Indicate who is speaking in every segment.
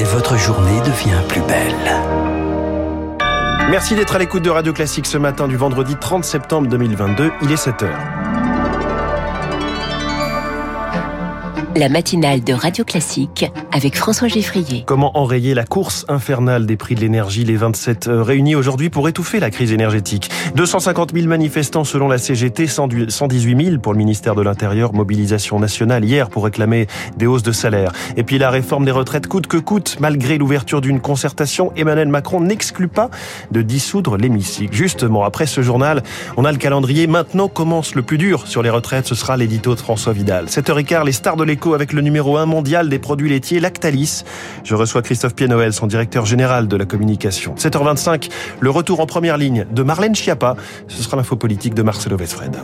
Speaker 1: et votre journée devient plus belle.
Speaker 2: Merci d'être à l'écoute de Radio Classique ce matin du vendredi 30 septembre 2022. Il est 7 heures.
Speaker 3: La matinale de Radio Classique avec François Geffrier.
Speaker 2: Comment enrayer la course infernale des prix de l'énergie? Les 27 euh, réunis aujourd'hui pour étouffer la crise énergétique. 250 000 manifestants selon la CGT, 118 000 pour le ministère de l'Intérieur, mobilisation nationale hier pour réclamer des hausses de salaire. Et puis la réforme des retraites coûte que coûte, malgré l'ouverture d'une concertation, Emmanuel Macron n'exclut pas de dissoudre l'hémicycle. Justement, après ce journal, on a le calendrier. Maintenant commence le plus dur sur les retraites. Ce sera l'édito de François Vidal. 7h15, les stars de avec le numéro 1 mondial des produits laitiers Lactalis. Je reçois Christophe Pienoël, son directeur général de la communication. 7h25, le retour en première ligne de Marlène Schiappa. Ce sera l'info politique de Marcelo Vesfred.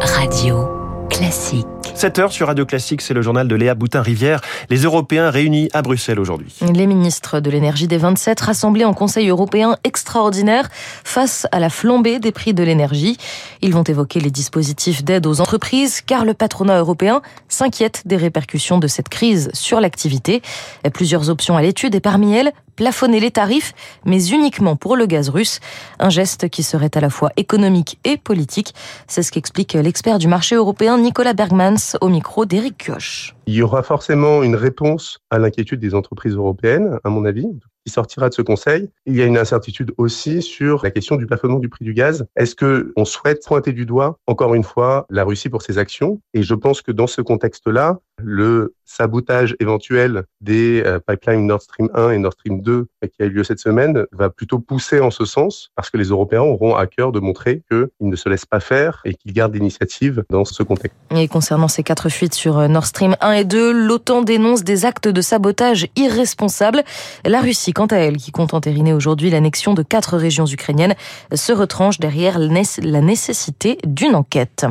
Speaker 3: Radio classique.
Speaker 2: 7 heures sur Radio Classique, c'est le journal de Léa Boutin-Rivière. Les Européens réunis à Bruxelles aujourd'hui.
Speaker 4: Les ministres de l'énergie des 27 rassemblés en Conseil européen extraordinaire face à la flambée des prix de l'énergie. Ils vont évoquer les dispositifs d'aide aux entreprises car le patronat européen s'inquiète des répercussions de cette crise sur l'activité. Plusieurs options à l'étude et parmi elles, plafonner les tarifs, mais uniquement pour le gaz russe. Un geste qui serait à la fois économique et politique. C'est ce qu'explique l'expert du marché européen Nicolas Bergmans au micro d'Éric Kioch.
Speaker 5: Il y aura forcément une réponse à l'inquiétude des entreprises européennes, à mon avis qui sortira de ce conseil. Il y a une incertitude aussi sur la question du plafonnement du prix du gaz. Est-ce que on souhaite pointer du doigt, encore une fois, la Russie pour ses actions? Et je pense que dans ce contexte-là, le sabotage éventuel des euh, pipelines Nord Stream 1 et Nord Stream 2 qui a eu lieu cette semaine va plutôt pousser en ce sens parce que les Européens auront à cœur de montrer qu'ils ne se laissent pas faire et qu'ils gardent l'initiative dans ce contexte.
Speaker 4: Et concernant ces quatre fuites sur euh, Nord Stream 1 et 2, l'OTAN dénonce des actes de sabotage irresponsables. La Russie, quant à elle, qui compte entériner aujourd'hui l'annexion de quatre régions ukrainiennes, se retranche derrière la nécessité d'une enquête.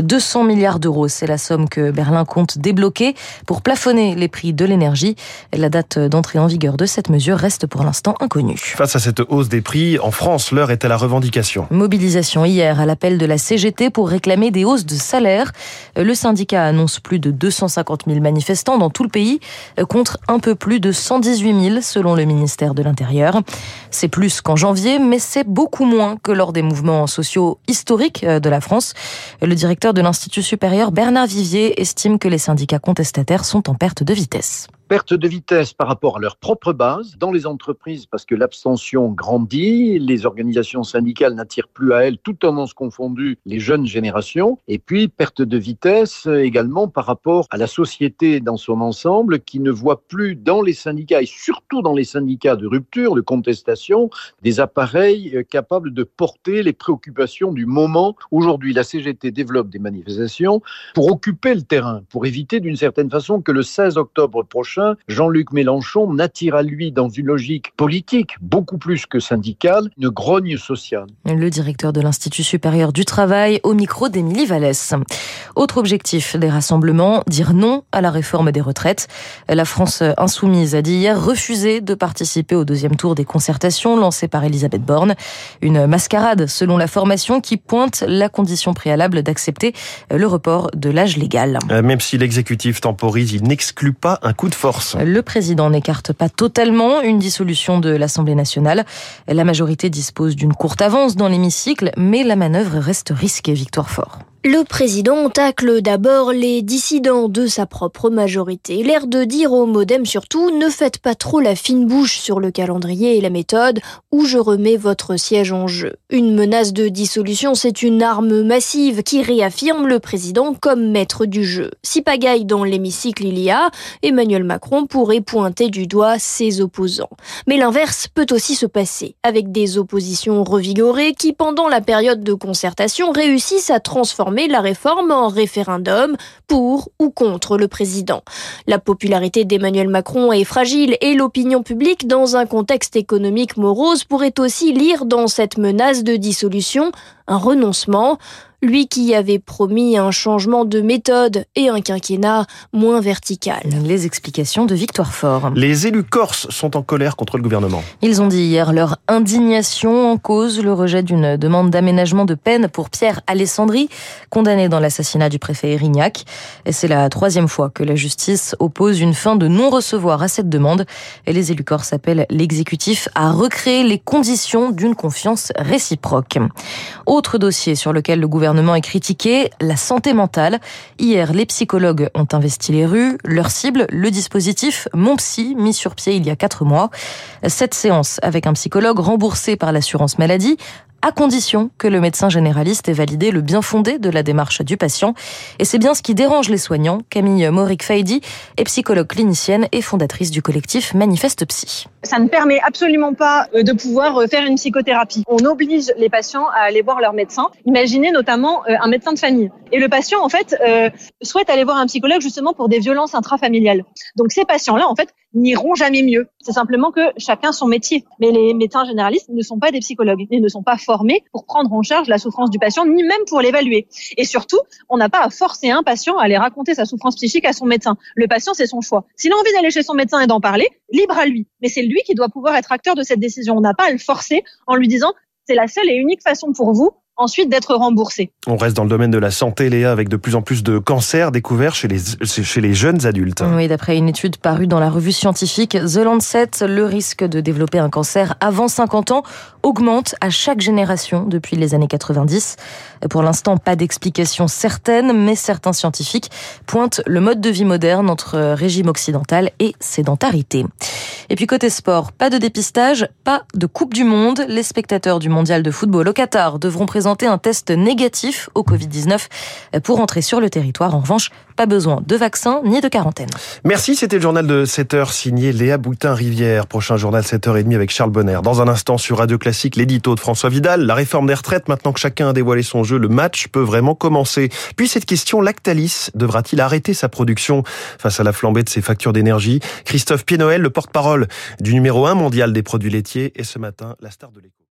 Speaker 4: 200 milliards d'euros, c'est la somme que Berlin compte débloquer pour plafonner les prix de l'énergie. La date d'entrée en vigueur de cette mesure reste pour l'instant inconnue.
Speaker 2: Face à cette hausse des prix, en France, l'heure est à la revendication.
Speaker 4: Mobilisation hier à l'appel de la CGT pour réclamer des hausses de salaire. Le syndicat annonce plus de 250 000 manifestants dans tout le pays contre un peu plus de 118 000 selon le ministère de l'Intérieur. C'est plus qu'en janvier, mais c'est beaucoup moins que lors des mouvements sociaux historiques de la France. Le directeur de l'Institut supérieur Bernard Vivier estime que les syndicats contestataires sont en perte de vitesse
Speaker 6: perte de vitesse par rapport à leur propre base dans les entreprises parce que l'abstention grandit, les organisations syndicales n'attirent plus à elles, tout tendance confondues, les jeunes générations, et puis perte de vitesse également par rapport à la société dans son ensemble qui ne voit plus dans les syndicats et surtout dans les syndicats de rupture, de contestation, des appareils euh, capables de porter les préoccupations du moment. Aujourd'hui, la CGT développe des manifestations pour occuper le terrain, pour éviter d'une certaine façon que le 16 octobre prochain, Jean-Luc Mélenchon n'attire à lui dans une logique politique beaucoup plus que syndicale une grogne sociale.
Speaker 4: Le directeur de l'Institut supérieur du travail au micro d'Émilie Vallès. Autre objectif des rassemblements, dire non à la réforme des retraites. La France insoumise a dit hier refuser de participer au deuxième tour des concertations lancées par Elisabeth Borne. Une mascarade selon la formation qui pointe la condition préalable d'accepter le report de l'âge légal.
Speaker 2: Euh, même si l'exécutif temporise, il n'exclut pas un coup de
Speaker 4: le président n'écarte pas totalement une dissolution de l'Assemblée nationale. La majorité dispose d'une courte avance dans l'hémicycle, mais la manœuvre reste risquée, Victoire Fort.
Speaker 7: Le président tacle d'abord les dissidents de sa propre majorité. L'air de dire au modem surtout, ne faites pas trop la fine bouche sur le calendrier et la méthode, ou je remets votre siège en jeu. Une menace de dissolution, c'est une arme massive qui réaffirme le président comme maître du jeu. Si pagaille dans l'hémicycle il y a, Emmanuel Macron pourrait pointer du doigt ses opposants. Mais l'inverse peut aussi se passer, avec des oppositions revigorées qui, pendant la période de concertation, réussissent à transformer la réforme en référendum pour ou contre le président. La popularité d'Emmanuel Macron est fragile et l'opinion publique, dans un contexte économique morose, pourrait aussi lire dans cette menace de dissolution un renoncement. Lui qui avait promis un changement de méthode et un quinquennat moins vertical.
Speaker 4: Les explications de Victoire Fort.
Speaker 2: Les élus corses sont en colère contre le gouvernement.
Speaker 4: Ils ont dit hier leur indignation en cause le rejet d'une demande d'aménagement de peine pour Pierre Alessandri, condamné dans l'assassinat du préfet Erignac. Et c'est la troisième fois que la justice oppose une fin de non-recevoir à cette demande. Et les élus corses appellent l'exécutif à recréer les conditions d'une confiance réciproque. Autre dossier sur lequel le gouvernement gouvernement est critiqué, la santé mentale. Hier, les psychologues ont investi les rues. Leur cible, le dispositif Mon Psy, mis sur pied il y a quatre mois. Cette séance avec un psychologue remboursé par l'assurance maladie à condition que le médecin généraliste ait validé le bien fondé de la démarche du patient. Et c'est bien ce qui dérange les soignants. Camille Moric Faidi est psychologue clinicienne et fondatrice du collectif Manifeste Psy.
Speaker 8: Ça ne permet absolument pas euh, de pouvoir euh, faire une psychothérapie. On oblige les patients à aller voir leur médecin. Imaginez notamment euh, un médecin de famille. Et le patient, en fait, souhaite aller voir un psychologue justement pour des violences intrafamiliales. Donc ces patients-là, en fait, n'iront jamais mieux. C'est simplement que chacun son métier. Mais les médecins généralistes ne sont pas des psychologues. Ils ne sont pas formés pour prendre en charge la souffrance du patient, ni même pour l'évaluer. Et surtout, on n'a pas à forcer un patient à aller raconter sa souffrance psychique à son médecin. Le patient, c'est son choix. S'il a envie d'aller chez son médecin et d'en parler, libre à lui. Mais c'est lui qui doit pouvoir être acteur de cette décision. On n'a pas à le forcer en lui disant c'est la seule et unique façon pour vous ensuite d'être remboursé.
Speaker 2: On reste dans le domaine de la santé, Léa, avec de plus en plus de cancers découverts chez les, chez les jeunes adultes.
Speaker 4: Oui, d'après une étude parue dans la revue scientifique The Lancet, le risque de développer un cancer avant 50 ans augmente à chaque génération depuis les années 90. Pour l'instant, pas d'explication certaine, mais certains scientifiques pointent le mode de vie moderne entre régime occidental et sédentarité. Et puis côté sport, pas de dépistage, pas de Coupe du Monde. Les spectateurs du mondial de football au Qatar devront présenter un test négatif au Covid-19 pour entrer sur le territoire. En revanche, pas besoin de vaccin ni de quarantaine.
Speaker 2: Merci, c'était le journal de 7h signé Léa Boutin-Rivière. Prochain journal 7h30 avec Charles Bonner. Dans un instant sur Radio Classique, l'édito de François Vidal. La réforme des retraites, maintenant que chacun a dévoilé son jeu, le match peut vraiment commencer. Puis cette question, Lactalis devra-t-il arrêter sa production face à la flambée de ses factures d'énergie? Christophe Pied-Noël, le porte-parole du numéro 1 mondial des produits laitiers, est ce matin la star de l'écho.